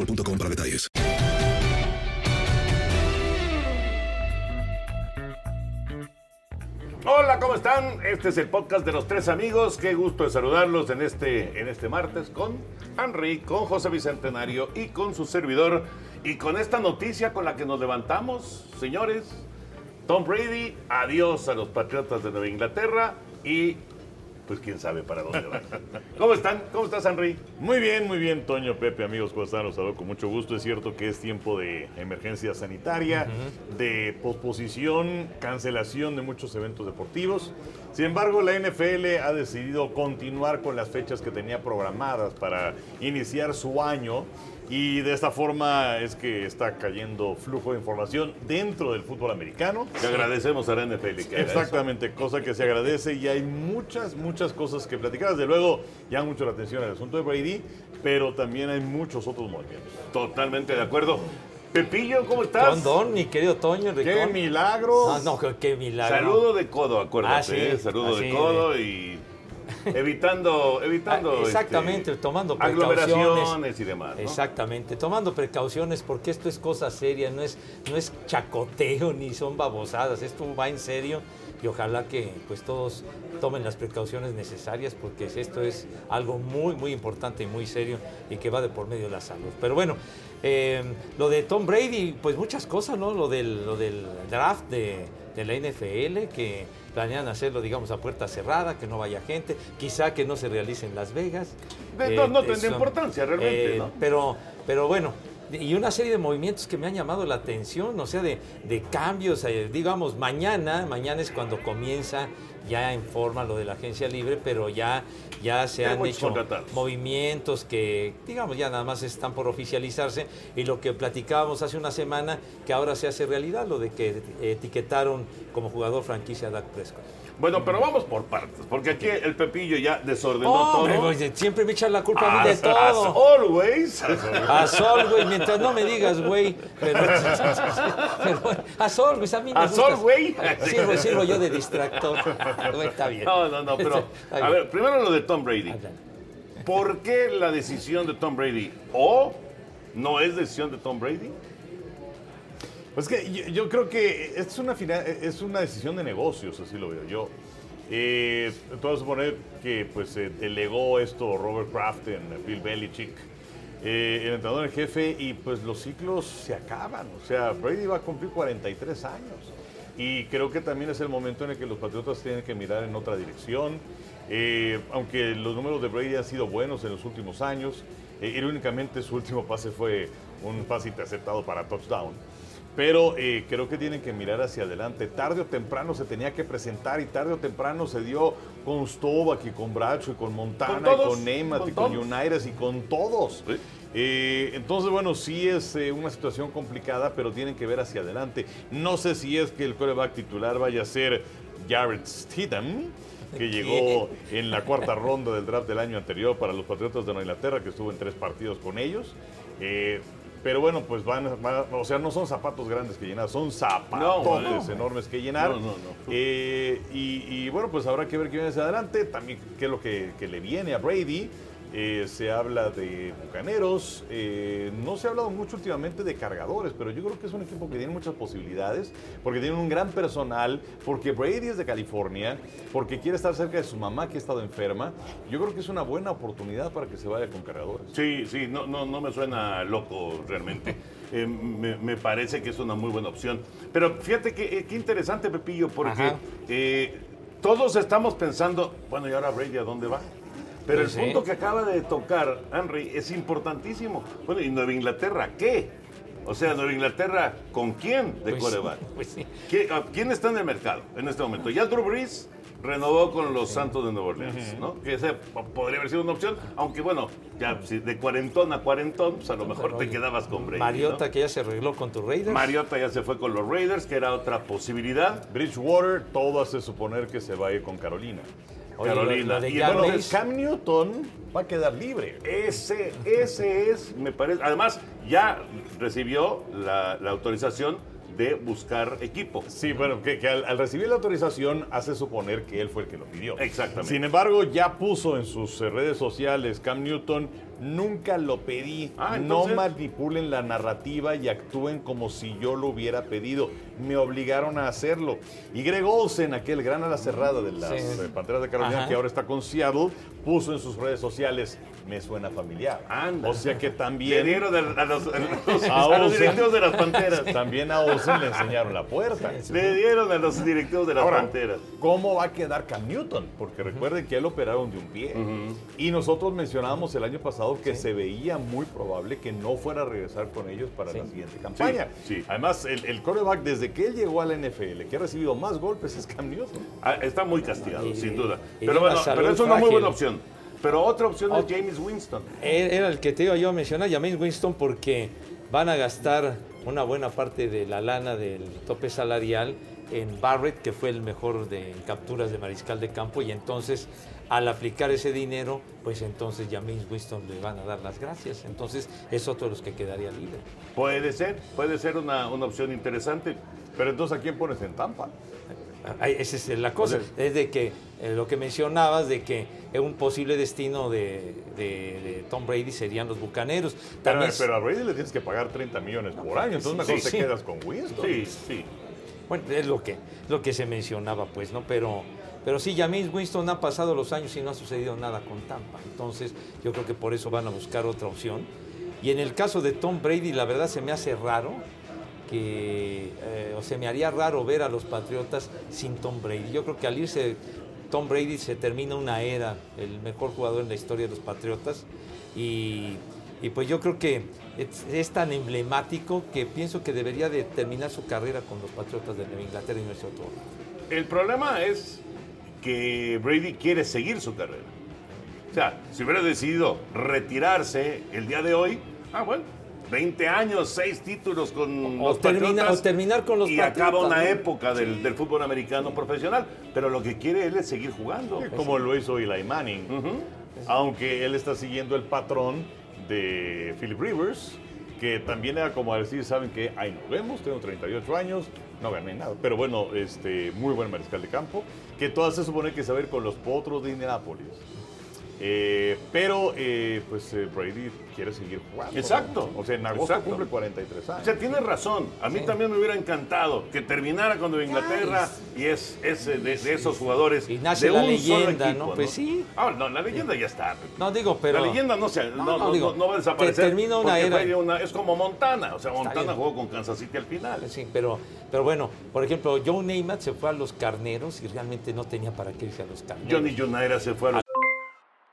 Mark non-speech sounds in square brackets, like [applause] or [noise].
boostmobile.com para detalles. Hola, ¿cómo están? Este es el podcast de los tres amigos. Qué gusto de saludarlos en este, en este martes con Henry, con José Bicentenario y con su servidor. Y con esta noticia con la que nos levantamos, señores. Tom Brady, adiós a los Patriotas de Nueva Inglaterra y pues quién sabe para dónde van. ¿Cómo están? ¿Cómo estás, Henry? Muy bien, muy bien, Toño, Pepe, amigos, ¿cómo están? Los saludo con mucho gusto. Es cierto que es tiempo de emergencia sanitaria, de posposición, cancelación de muchos eventos deportivos. Sin embargo, la NFL ha decidido continuar con las fechas que tenía programadas para iniciar su año. Y de esta forma es que está cayendo flujo de información dentro del fútbol americano. Te agradecemos a la NFL que haga eso. Exactamente, cosa que se agradece y hay muchas, muchas cosas que platicar. Desde luego, llama mucho la atención el asunto de Brady, pero también hay muchos otros movimientos. Totalmente de acuerdo. Pepillo, ¿cómo estás? Condón, mi querido Toño. ¡Qué Ricón. milagro! No, no, qué- qué milagro. Saludo de codo, acuérdate. Ah, sí, ¿eh? Saludo así de de- codo y evitando, evitando Ah, Exactamente, este, tomando precauciones. aglomeraciones y demás. ¿no? Exactamente, tomando precauciones porque esto es cosa seria, no es, no es chacoteo ni son babosadas, esto va en serio y ojalá que pues todos tomen las precauciones necesarias porque esto es algo muy muy importante y muy serio y que va de por medio de la salud. Pero bueno, eh, lo de Tom Brady, pues muchas cosas, ¿no? Lo del, lo del draft de, de la NFL que planean hacerlo, digamos, a puerta cerrada, que no vaya gente, quizá que no se realice en Las Vegas. De- no- no tendría eso, importancia realmente, eh, ¿no? Pero, pero bueno, y una serie de movimientos que me han llamado la atención, o sea, de, de cambios, eh, digamos, mañana, mañana es cuando comienza ya en forma lo de la agencia libre, pero ya, ya se han hecho contratados. movimientos que, digamos, ya nada más están por oficializarse y lo que platicábamos hace una semana, que ahora se hace realidad, lo de que etiquetaron como jugador franquicia a Dak Prescott. Bueno, pero vamos por partes, porque aquí el Pepillo ya desordenó todo. siempre me echan la culpa a mí de As- todo. [laughs] as always. A sol, güey, mientras no me digas, güey. Pero, pero a sol, güey, a mí me A gusta. sol, güey. Sirvo, sirvo yo de distractor. Güey, está bien. No, no, no, pero a ver, primero lo de Tom Brady. ¿Por qué la decisión de Tom Brady? ¿O no es decisión de Tom Brady? Pues que yo, creo que es una, fina- es una decisión de negocios, así lo veo yo. Eh, a suponer que pues eh, delegó esto Robert Kraft en Bill Belichick, eh, el entrenador en jefe, y pues los ciclos se acaban. O sea, Brady va a cumplir 43 años. Y creo que también es el momento en el que los Patriotas tienen que mirar en otra dirección. Eh, aunque los números de Brady han sido buenos en los últimos años, irónicamente, su último pase fue un pase interceptado para touchdown. Pero eh, creo que tienen que mirar hacia adelante. Tarde o temprano se tenía que presentar y tarde o temprano se dio con Stovak y con Bracho y con Montana Con todos, y con Neymar y con. United y con todos. Eh, entonces, bueno, sí es eh, una situación complicada, pero tienen que ver hacia adelante. No sé si es que el coreback titular vaya a ser Jared Stidham, que llegó en la cuarta ronda del draft del año anterior para los Patriotas de Nueva Inglaterra, que estuvo en tres partidos con ellos. Eh, pero bueno, pues van, van- o sea, no son zapatos grandes que llenar, son zapatotes no. enormes que llenar. No, no, no. Eh, y, y, bueno, pues habrá que ver qué viene hacia adelante, también qué es lo que, que le viene a Brady. Eh, se habla de Bucaneros, eh, no se ha hablado mucho últimamente de cargadores, pero yo creo que es un equipo que tiene muchas posibilidades, porque tiene un gran personal, porque Brady es de California, porque quiere estar cerca de su mamá que ha estado enferma. Yo creo que es una buena oportunidad para que se vaya con cargadores. Sí, sí, no, no, no me suena loco realmente. [laughs] Eh, me, me parece que es una muy buena opción. Pero fíjate que eh, qué interesante, Pepillo, porque eh, todos estamos pensando, bueno, ¿y ahora Brady a dónde va? Pero Pues el sí. punto que acaba de tocar Henry es importantísimo. Bueno, ¿y Nueva Inglaterra qué? O sea, Nueva Inglaterra, ¿con quién de Pues, coreback? pues sí. ¿Qui- a- ¿Quién está en el mercado en este momento? Ya Drew Brees renovó con los Santos de Nueva Orleans, ¿no? Que ese po- podría haber sido una opción, aunque bueno, ya si de cuarentón a cuarentón, pues a lo mejor te quedabas con Brady. Mariota, ¿no? que ya se arregló con tus Raiders. Mariota ya se fue con los Raiders, que era otra posibilidad. Bridgewater, todo hace suponer que se va a ir con Carolina. Oye, Carolina. lo- lo de Y Bueno, Cam Newton va a quedar libre. Ese, ese es, me parece. Además, ya recibió la, la autorización de buscar equipo. Sí, bueno, que, que al, al recibir la autorización hace suponer que él fue el que lo pidió. Exactamente. Sin embargo, ya puso en sus eh, redes sociales Cam Newton, nunca lo pedí. Ah, no manipulen la narrativa y actúen como si yo lo hubiera pedido. Me obligaron a hacerlo. Y Greg Olsen, aquel gran ala cerrada de las Sí. eh, Panteras de Carolina, Ajá. que ahora está con Seattle, puso en sus redes sociales, me suena familiar. Anda. O sea que Le también... dieron a los, a los- a los- [laughs] A a los Olsen. directivos de las Panteras. [laughs] También a Olsen le enseñaron la puerta. Le dieron a los directivos de las Ahora, Panteras. ¿cómo va a quedar Cam Newton? Porque recuerden que él operaron de un pie. Y nosotros mencionábamos el año pasado que se veía muy probable que no fuera a regresar con ellos para la siguiente campaña. Sí, sí. Además, el, el quarterback, desde que él llegó a la NFL, que ha recibido más golpes es Cam Newton. Ah, Está muy castigado, Y- sin duda. y Pero bueno, pero es una muy buena opción. Pero otra opción es James Winston. Era el que te iba yo a mencionar, James Winston, porque van a gastar una buena parte de la lana del tope salarial en Barrett, que fue el mejor de capturas de mariscal de campo, y entonces al aplicar ese dinero, pues entonces James Winston le van a dar las gracias. Entonces es otro de los que quedaría libre. Puede ser, puede ser una, una opción interesante. Pero entonces, ¿a quién pones en Tampa? Ay, Esa es la cosa, O sea- es de que eh, lo que mencionabas de que un posible destino de, de- de Tom Brady serían los Bucaneros. Pero, También- pero a Brady le tienes que pagar 30 millones por año, entonces mejor sí, te sí. quedas con Winston. Sí, sí. Bueno, es lo que, lo que se mencionaba, pues, ¿no? Pero, pero sí, James Winston ha pasado los años y no ha sucedido nada con Tampa. Entonces, yo creo que por eso van a buscar otra opción. Y en el caso de Tom Brady, la verdad se me hace raro que, eh, o se me haría raro ver a los Patriotas sin Tom Brady. Yo creo que al irse Tom Brady se termina una era, el mejor jugador en la historia de los Patriotas. Y, y pues yo creo que es, es tan emblemático que pienso que debería de terminar su carrera con los Patriotas de Nueva Inglaterra y no es otro. El problema es que Brady quiere seguir su carrera. O sea, si hubiera decidido retirarse el día de hoy, ah, bueno, 20 años, 6 títulos con O los termina- Patriotas o terminar con los y Patriotas, acaba una época del, del fútbol americano profesional. Pero lo que quiere él es seguir jugando. como lo hizo Eli Manning. Aunque él está siguiendo el patrón de Philip Rivers, que también era como decir, ¿saben qué? Ahí nos vemos, tengo 38 años, no gané nada. Pero bueno, este, muy buen mariscal de campo, que todo se supone que saber con los potros de Indianapolis. Eh, pero, eh, pues eh, Brady quiere seguir jugando. ¿no? Exacto. O sea, en agosto Exacto. cumple 43 años. O sea, tienes razón. A mí también me hubiera encantado que terminara con Inglaterra y es, es de, de esos jugadores. Y nace de la un leyenda, equipo, ¿no? Pues sí. Ah, no, la leyenda ya está. No digo, pero... la leyenda no, se, no, no, no- digo, no- no va a desaparecer. que termina una era. una- es como Montana. O sea, Montana jugó con Kansas City al final. Sí, pero, pero bueno, por ejemplo, Joe Namath se fue a los carneros y realmente no tenía para qué irse a los carneros. Johnny United se fue a los...